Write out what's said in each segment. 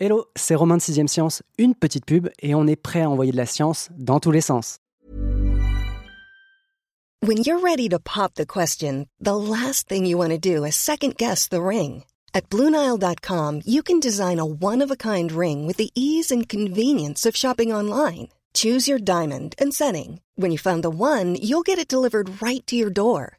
Hello, c'est Romain de 6ème Science, une petite pub et on est prêt à envoyer de la science dans tous les sens. When you're ready to pop the question, the last thing you want to do is second guess the ring. At BlueNile.com, you can design a one-of-a-kind ring with the ease and convenience of shopping online. Choose your diamond and setting. When you find the one, you'll get it delivered right to your door.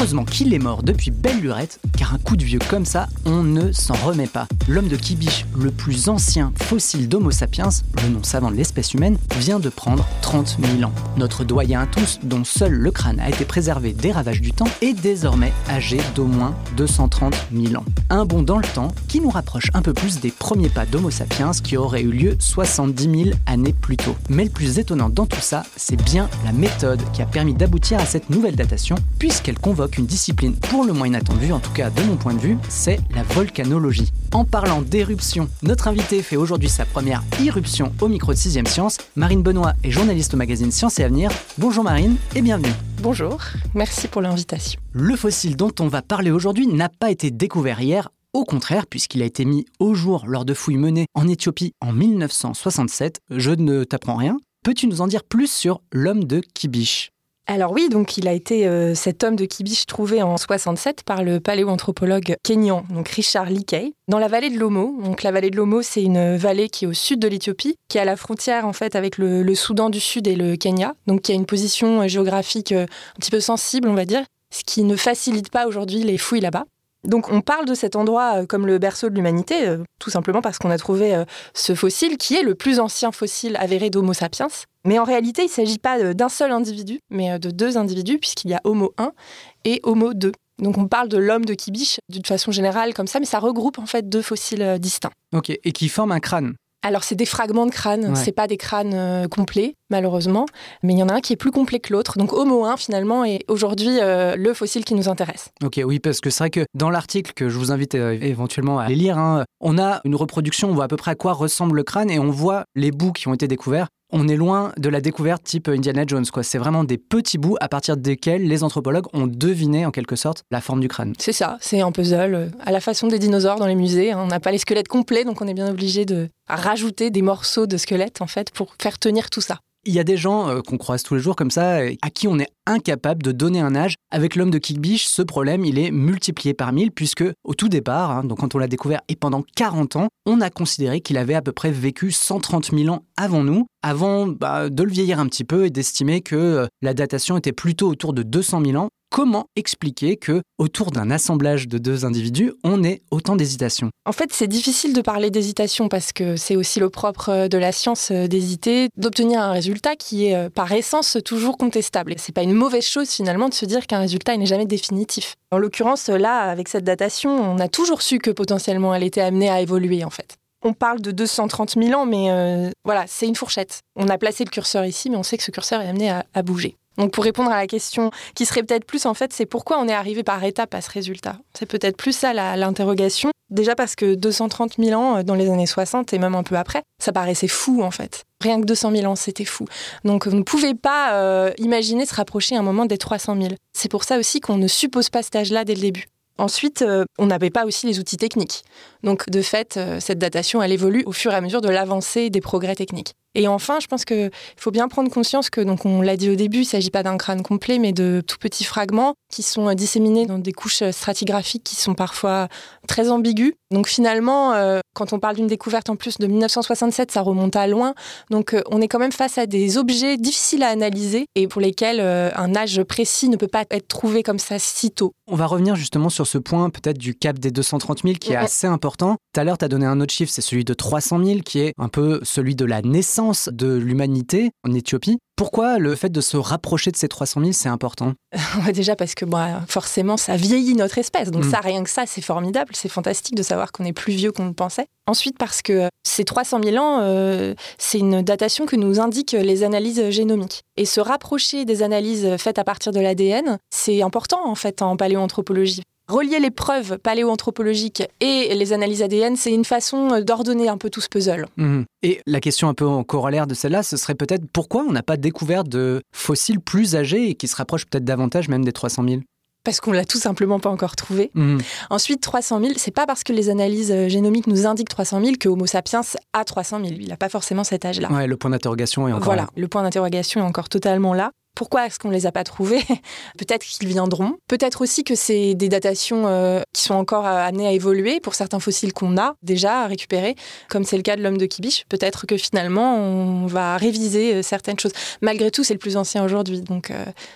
Heureusement qu'il est mort depuis belle lurette, car un coup de vieux comme ça, on ne s'en remet pas. L'homme de Kibiche, le plus ancien fossile d'Homo sapiens, le nom savant de l'espèce humaine, vient de prendre 30 000 ans. Notre doyen à tous, dont seul le crâne a été préservé des ravages du temps, est désormais âgé d'au moins 230 000 ans. Un bond dans le temps qui nous rapproche un peu plus des premiers pas d'Homo sapiens qui auraient eu lieu 70 000 années plus tôt. Mais le plus étonnant dans tout ça, c'est bien la méthode qui a permis d'aboutir à cette nouvelle datation, puisqu'elle convoque une discipline pour le moins inattendue, en tout cas de mon point de vue, c'est la volcanologie. En parlant d'éruption, notre invité fait aujourd'hui sa première irruption au micro de 6ème Science. Marine Benoît est journaliste au magazine Science et Avenir. Bonjour Marine et bienvenue. Bonjour, merci pour l'invitation. Le fossile dont on va parler aujourd'hui n'a pas été découvert hier, au contraire, puisqu'il a été mis au jour lors de fouilles menées en Éthiopie en 1967, je ne t'apprends rien. Peux-tu nous en dire plus sur l'homme de Kibiche alors oui, donc il a été euh, cet homme de Kibiche trouvé en 67 par le paléoanthropologue kényan, donc Richard Leakey, dans la vallée de l'Omo. Donc la vallée de l'Omo, c'est une vallée qui est au sud de l'Éthiopie, qui est à la frontière en fait avec le, le, Soudan du Sud et le Kenya, donc qui a une position euh, géographique euh, un petit peu sensible, on va dire, ce qui ne facilite pas aujourd'hui les fouilles là-bas. Donc on parle de cet endroit comme le berceau de l'humanité, tout simplement parce qu'on a trouvé ce fossile qui est le plus ancien fossile avéré d'Homo sapiens. Mais en réalité, il ne s'agit pas d'un seul individu, mais de deux individus, puisqu'il y a Homo 1 et Homo 2. Donc on parle de l'homme de Kibiche d'une façon générale comme ça, mais ça regroupe en fait deux fossiles distincts. Ok, et qui forment un crâne alors c'est des fragments de crâne, ouais. c'est pas des crânes euh, complets malheureusement, mais il y en a un qui est plus complet que l'autre. Donc Homo 1 finalement est aujourd'hui euh, le fossile qui nous intéresse. Ok, oui, parce que c'est vrai que dans l'article que je vous invite euh, éventuellement à lire, hein, on a une reproduction, on voit à peu près à quoi ressemble le crâne et on voit les bouts qui ont été découverts. On est loin de la découverte type Indiana Jones, quoi. C'est vraiment des petits bouts à partir desquels les anthropologues ont deviné en quelque sorte la forme du crâne. C'est ça, c'est un puzzle à la façon des dinosaures dans les musées. On n'a pas les squelettes complets, donc on est bien obligé de rajouter des morceaux de squelettes en fait pour faire tenir tout ça. Il y a des gens euh, qu'on croise tous les jours comme ça, à qui on est incapable de donner un âge. Avec l'homme de Kickbish, ce problème, il est multiplié par mille, puisque au tout départ, hein, donc quand on l'a découvert et pendant 40 ans, on a considéré qu'il avait à peu près vécu 130 000 ans avant nous, avant bah, de le vieillir un petit peu et d'estimer que euh, la datation était plutôt autour de 200 000 ans. Comment expliquer que autour d'un assemblage de deux individus, on ait autant d'hésitation En fait, c'est difficile de parler d'hésitation parce que c'est aussi le propre de la science d'hésiter, d'obtenir un résultat qui est par essence toujours contestable. C'est pas une mauvaise chose finalement de se dire qu'un résultat n'est jamais définitif. En l'occurrence, là, avec cette datation, on a toujours su que potentiellement elle était amenée à évoluer en fait. On parle de 230 000 ans, mais euh, voilà, c'est une fourchette. On a placé le curseur ici, mais on sait que ce curseur est amené à bouger. Donc pour répondre à la question qui serait peut-être plus en fait, c'est pourquoi on est arrivé par étapes à ce résultat? C'est peut-être plus ça l'interrogation. Déjà parce que 230 000 ans dans les années 60 et même un peu après, ça paraissait fou en fait. Rien que 200 000 ans, c'était fou. Donc vous ne pouvez pas euh, imaginer se rapprocher un moment des 300 000. C'est pour ça aussi qu'on ne suppose pas cet âge-là dès le début. Ensuite, euh, on n'avait pas aussi les outils techniques. Donc, de fait, euh, cette datation, elle évolue au fur et à mesure de l'avancée des progrès techniques. Et enfin, je pense qu'il faut bien prendre conscience que, donc on l'a dit au début, il ne s'agit pas d'un crâne complet, mais de tout petits fragments qui sont disséminés dans des couches stratigraphiques qui sont parfois très ambiguës. Donc finalement, euh, quand on parle d'une découverte en plus de 1967, ça remonte à loin. Donc euh, on est quand même face à des objets difficiles à analyser et pour lesquels euh, un âge précis ne peut pas être trouvé comme ça si tôt. On va revenir justement sur ce point peut-être du cap des 230 000 qui est assez important. Tout à l'heure, tu as donné un autre chiffre, c'est celui de 300 000 qui est un peu celui de la naissance naissance de l'humanité en Éthiopie. Pourquoi le fait de se rapprocher de ces 300 000, c'est important? Déjà parce que bah, forcément, ça vieillit notre espèce. Donc Mm. ça, rien que ça, c'est formidable. C'est fantastique de savoir qu'on est plus vieux qu'on le pensait. Ensuite, parce que ces 300 000 ans, euh, c'est une datation que nous indiquent les analyses génomiques. Et se rapprocher des analyses faites à partir de l'ADN, c'est important en fait en paléoanthropologie. Relier les preuves paléoanthropologiques et les analyses ADN, c'est une façon d'ordonner un peu tout ce puzzle. Mhm. Et la question un peu en corollaire de celle-là, ce serait peut-être pourquoi on n'a pas découvert de fossiles plus âgés et qui se rapprochent peut-être davantage même des 300 000 Parce qu'on l'a tout simplement pas encore trouvé. Mhm. Ensuite, 300 000, c'est pas parce que les analyses euh, génomiques nous indiquent 300 000 que Homo sapiens a 300 000. Il n'a pas forcément cet âge-là. Ouais, le point d'interrogation est encore Voilà, là. le point d'interrogation est encore totalement là. Pourquoi est-ce qu'on ne les a pas trouvés? Peut-être qu'ils viendront. Peut-être aussi que c'est des datations euh, qui sont encore euh, amenées à évoluer pour certains fossiles qu'on a déjà récupérés, comme c'est le cas de l'homme de Kibiche. Peut-être que finalement, on va réviser euh, certaines choses. Malgré tout, c'est le plus ancien aujourd'hui. Donc,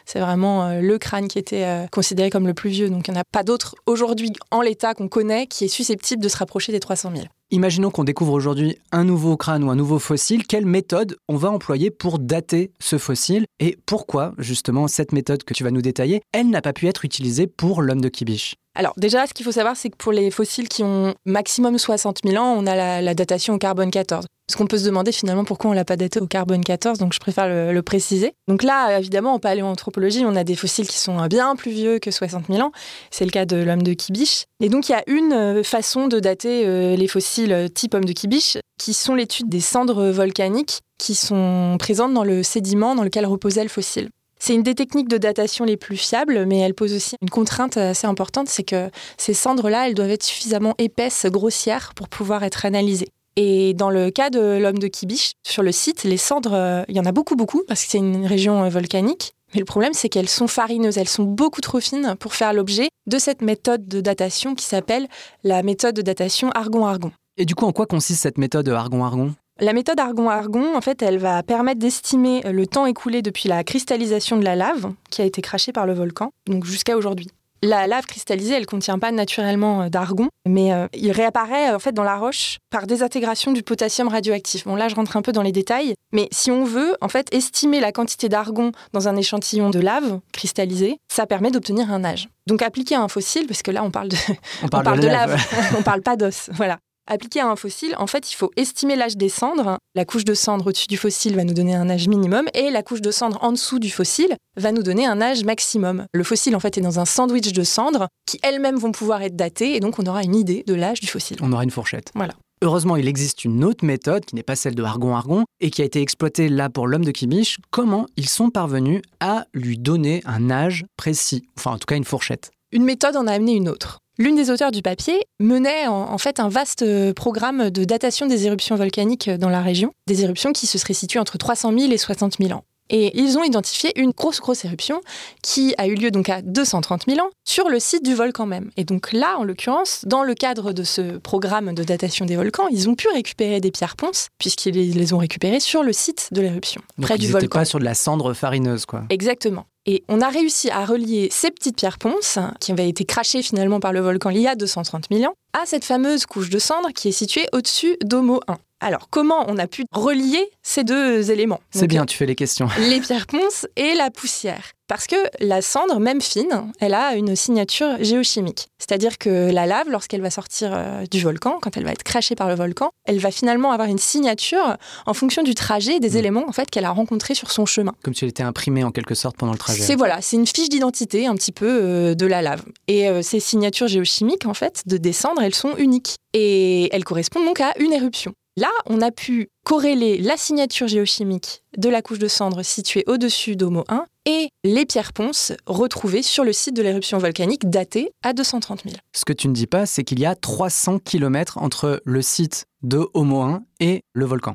c'est vraiment le crâne qui était considéré comme le plus vieux. Donc, il n'y en a pas d'autre aujourd'hui en l'état qu'on connaît qui est susceptible de se rapprocher des 300 000. Imaginons qu'on découvre aujourd'hui un nouveau crâne ou un nouveau fossile. Quelle méthode on va employer pour dater ce fossile Et pourquoi, justement, cette méthode que tu vas nous détailler, elle n'a pas pu être utilisée pour l'homme de Kibiche Alors déjà, ce qu'il faut savoir, c'est que pour les fossiles qui ont maximum 60 000 ans, on a la, la datation au carbone 14. Parce qu'on peut se demander finalement pourquoi on l'a pas daté au carbone 14, donc je préfère le, préciser. Donc là, évidemment, en paléoanthropologie, on a des fossiles qui sont bien plus vieux que 60 000 ans. C'est le cas de l'homme de Kibiche. Et donc il y a une euh, façon de dater euh, les fossiles euh, type homme de Kibiche, qui sont l'étude des cendres volcaniques qui sont présentes dans le sédiment dans lequel reposait le fossile. C'est une des techniques de datation les plus fiables, mais elle pose aussi une contrainte assez importante, c'est que ces cendres-là, elles doivent être suffisamment épaisses, grossières, pour pouvoir être analysées. Et dans le cas de l'homme de Kibiche, sur le site, les cendres, euh, il y en a beaucoup, beaucoup, parce que c'est une région euh, volcanique. Mais le problème, c'est qu'elles sont farineuses, elles sont beaucoup trop fines pour faire l'objet de cette méthode de datation qui s'appelle la méthode de datation argon-argon. Et du coup, en quoi consiste cette méthode argon-argon? La méthode argon-argon, en fait, elle va permettre d'estimer le temps écoulé depuis la cristallisation de la lave qui a été crachée par le volcan, donc jusqu'à aujourd'hui. La lave cristallisée, elle ne contient pas naturellement euh, d'argon, mais euh, il réapparaît en fait dans la roche par désintégration du potassium radioactif. Bon là, je rentre un peu dans les détails, mais si on veut en fait estimer la quantité d'argon dans un échantillon de lave cristallisée, ça permet d'obtenir un âge. Donc appliqué à un fossile, parce que là on parle de, On on parle de lave, on parle pas d'os. Voilà. Appliqué à un fossile, en fait, il faut estimer l'âge des cendres. La couche de cendre au-dessus du fossile va nous donner un âge minimum et la couche de cendre en dessous du fossile va nous donner un âge maximum. Le fossile, en fait, est dans un sandwich de cendres qui elles-mêmes vont pouvoir être datées et donc on aura une idée de l'âge du fossile. On aura une fourchette. Voilà. Heureusement, il existe une autre méthode qui n'est pas celle de argon-argon et qui a été exploitée là pour l'homme de Kibiche. Comment ils sont parvenus à lui donner un âge précis? Enfin, en tout cas, une fourchette. Une méthode en a amené une autre. L'une des auteurs du papier menait en, en fait un vaste euh, programme de datation des éruptions volcaniques dans la région, des éruptions qui se seraient situées entre 300 000 et 60 000 ans. Et ils ont identifié une grosse, grosse éruption qui a eu lieu donc à 230 000 ans sur le site du volcan même. Et donc là, en l'occurrence, dans le cadre de ce programme de datation des volcans, ils ont pu récupérer des pierres ponces, puisqu'ils les- ont récupérées sur le site de l'éruption, Donc, près ils du n'étaient volcan. pas sur de la cendre farineuse, quoi. Exactement. Et on a réussi à relier ces petites pierres ponces, qui avaient été crachées finalement par le volcan il y a 230 000 ans, à cette fameuse couche de cendre qui est située au-dessus d'Homo 1. Alors, comment on a pu relier ces deux éléments? C'est bien, tu fais les questions. Les pierres ponces et la poussière. Parce que la cendre, même fine, elle a une signature géochimique. C'est-à-dire que la lave, lorsqu'elle va sortir euh, du volcan, quand elle va être crachée par le volcan, elle va finalement avoir une signature en fonction du trajet des Mm. éléments en fait qu'elle a rencontrés sur son chemin. Comme si elle était imprimée en quelque sorte pendant le trajet. C'est voilà, c'est une fiche d'identité un petit peu euh, de la lave. Et euh, ces signatures géochimiques en fait de descendre, elles sont uniques et elles correspondent donc à une éruption. Là, on a pu corréler la signature géochimique de la couche de cendre située au-dessus d'Homo 1 et les pierres ponces retrouvées sur le site de l'éruption volcanique datée à 230 000. Ce que tu ne dis pas, c'est qu'il y a 300 km entre le site de Homo 1 et le volcan.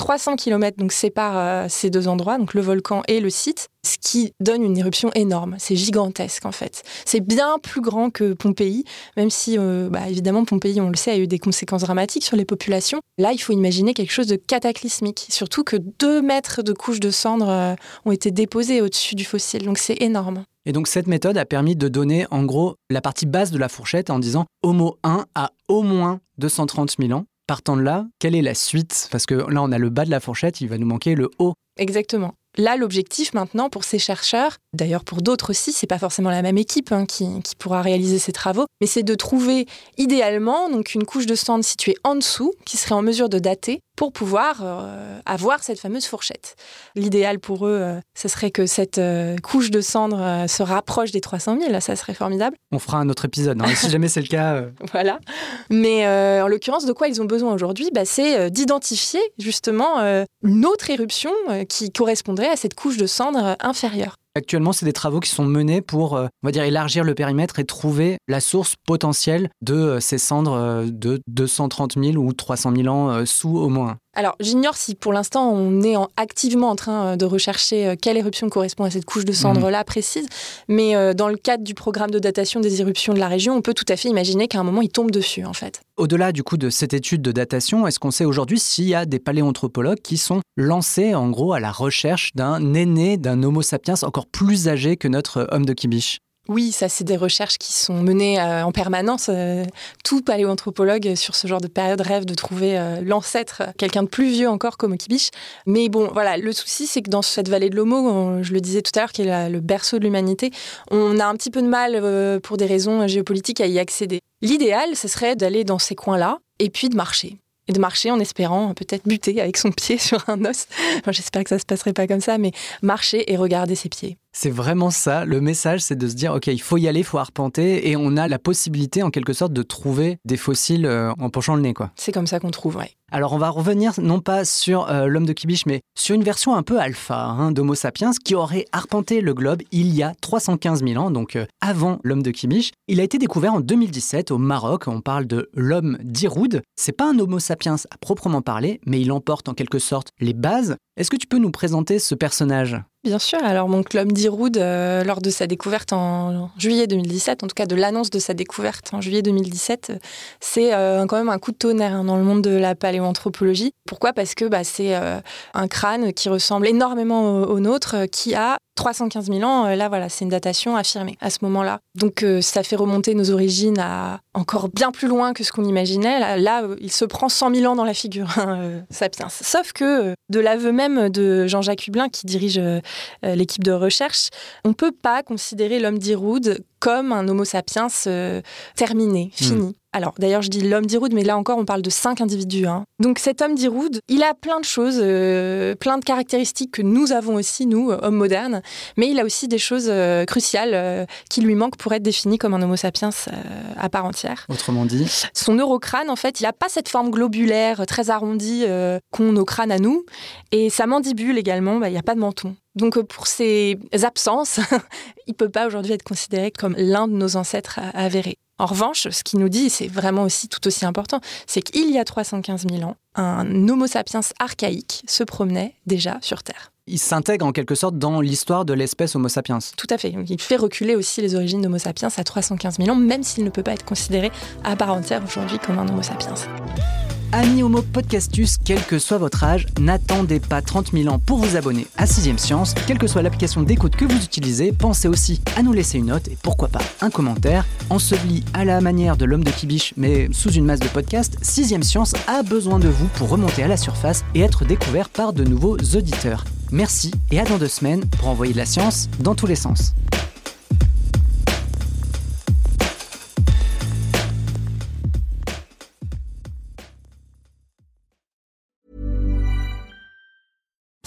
Oui, 300 km donc séparent euh, ces deux endroits, donc le volcan et le site, ce qui donne une éruption énorme. C'est gigantesque en fait. C'est bien plus grand que Pompéi, même si euh, bah, évidemment Pompéi, on le sait, a eu des conséquences dramatiques sur les populations. Là, il faut imaginer quelque chose de cataclysmique, surtout que deux mètres de couches de cendres euh, ont été déposés au-dessus du fossile, donc c'est énorme. Et donc cette méthode a permis de donner en gros la partie basse de la fourchette en disant Homo 1 a au moins 230 000 ans. Partant de là, quelle est la suite? Parce que là, on a le bas de la fourchette, il va nous manquer le haut. Exactement. Là, l'objectif maintenant pour ces chercheurs, d'ailleurs pour d'autres aussi, c'est pas forcément la même équipe hein, qui, pourra réaliser ces travaux, mais c'est de trouver idéalement donc une couche de cendre située en dessous qui serait en mesure de dater pour pouvoir euh, avoir cette fameuse fourchette. L'idéal pour eux, euh, ce serait que cette euh, couche de cendre se rapproche des 300 000. Ça serait formidable. On fera un autre épisode, hein, si jamais c'est le cas. voilà. Mais en l'occurrence, de quoi ils ont besoin aujourd'hui bah, C'est d'identifier justement une autre éruption qui correspondrait à cette couche de cendre inférieure. Actuellement, c'est des travaux qui sont menés pour, euh, élargir le périmètre et trouver la source potentielle de euh, ces cendres euh, de 230 000 ou 300 000 ans sous au moins. Alors, j'ignore si pour l'instant on est activement en train de rechercher quelle éruption correspond à cette couche de cendres-là précise, mais dans le cadre du programme de datation des éruptions de la région, on peut tout à fait imaginer qu'à un moment il tombe dessus en fait. Au-delà du coup de cette étude de datation, est-ce qu'on sait aujourd'hui s'il y a des paléanthropologues qui sont lancés en gros à la recherche d'un aîné, d'un Homo sapiens encore plus âgé que notre homme de Kibiche oui, ça, c'est des recherches qui sont menées euh, en permanence. Euh, tout paléoanthropologue sur ce genre de période rêve de trouver euh, l'ancêtre, quelqu'un de plus vieux encore comme Kibiche. Mais bon, voilà, le souci, c'est que dans cette vallée de l'Homo, je le disais tout à l'heure, qui est le berceau de l'humanité, on a un petit peu de mal, pour des raisons géopolitiques, à y accéder. L'idéal, ce serait d'aller dans ces coins-là et puis de marcher et de marcher en espérant peut-être buter avec son pied sur un os. J'espère que ça se passerait pas comme ça, mais marcher et regarder ses pieds. C'est vraiment ça. Le message, c'est de se dire, OK, il faut y aller, il faut arpenter, et on a la possibilité, en quelque sorte, de trouver des fossiles euh, en penchant le nez, quoi. C'est comme ça qu'on trouve, oui. Alors, on va revenir non pas sur euh, l'homme de Kibiche, mais sur une version un peu alpha hein, d'Homo sapiens qui aurait arpenté le globe il y a 315 000 ans, donc euh, avant l'homme de Kibiche. Il a été découvert en 2017 au Maroc. On parle de l'homme d'Iroud. C'est pas un Homo sapiens à proprement parler, mais il emporte en quelque sorte les bases. Est-ce que tu peux nous présenter ce personnage? Bien sûr. Alors, mon club d'Iroud, euh, lors de sa découverte en juillet 2017, en tout cas de l'annonce de sa découverte en juillet 2017, c'est euh, quand même un coup de tonnerre hein, dans le monde de la paléoanthropologie. Pourquoi? Parce que bah, c'est euh, un crâne qui ressemble énormément au, nôtre, qui a 315 000 ans. là, voilà, c'est une datation affirmée à ce moment-là. Donc, ça fait remonter nos origines à encore bien plus loin que ce qu'on imaginait. Là, il se prend 100 000 ans dans la figure, hein, Sapiens. Sauf que, de l'aveu même de Jean-Jacques Hublin, qui dirige euh, l'équipe de recherche, on ne peut pas considérer l'homme d'Iroud comme un Homo sapiens euh, terminé, hmm. fini. Alors, d'ailleurs, je dis l'homme d'Iroud, mais là encore, on parle de cinq individus. Hein. Donc, cet homme d'Iroud, il a plein de choses, euh, plein de caractéristiques que nous avons aussi, nous, hommes modernes, mais il a aussi des choses cruciales qui lui manquent pour être défini comme un Homo sapiens à part entière. Autrement dit Son neurocrâne, en fait, il n'a pas cette forme globulaire très arrondie qu'ont nos crânes à nous. Et sa mandibule également, bah, il n'y a pas de menton. Donc euh, pour ces absences, il ne peut pas aujourd'hui être considéré comme l'un de nos ancêtres avérés. En revanche, ce qu'il nous dit, c'est vraiment aussi tout aussi important, c'est qu'il y a 315 000 ans, un Homo sapiens archaïque se promenait déjà sur Terre. Il s'intègre en quelque sorte dans l'histoire de l'espèce Homo sapiens. Tout à fait. Il fait reculer aussi les origines d'Homo sapiens à 315 000 ans, même s'il ne peut pas être considéré à part entière aujourd'hui comme un Homo sapiens. Amis Homo Podcastus, quel que soit votre âge, n'attendez pas 30 000 ans pour vous abonner à 6ème Science. Quelle que soit l'application d'écoute que vous utilisez, pensez aussi à nous laisser une note et pourquoi pas un commentaire. Enseveli à la manière de l'homme de Kibiche, mais sous une masse de podcasts, 6ème Science a besoin de vous pour remonter à la surface et être découvert par de nouveaux auditeurs. Merci et à dans deux semaines pour envoyer de la science dans tous les sens.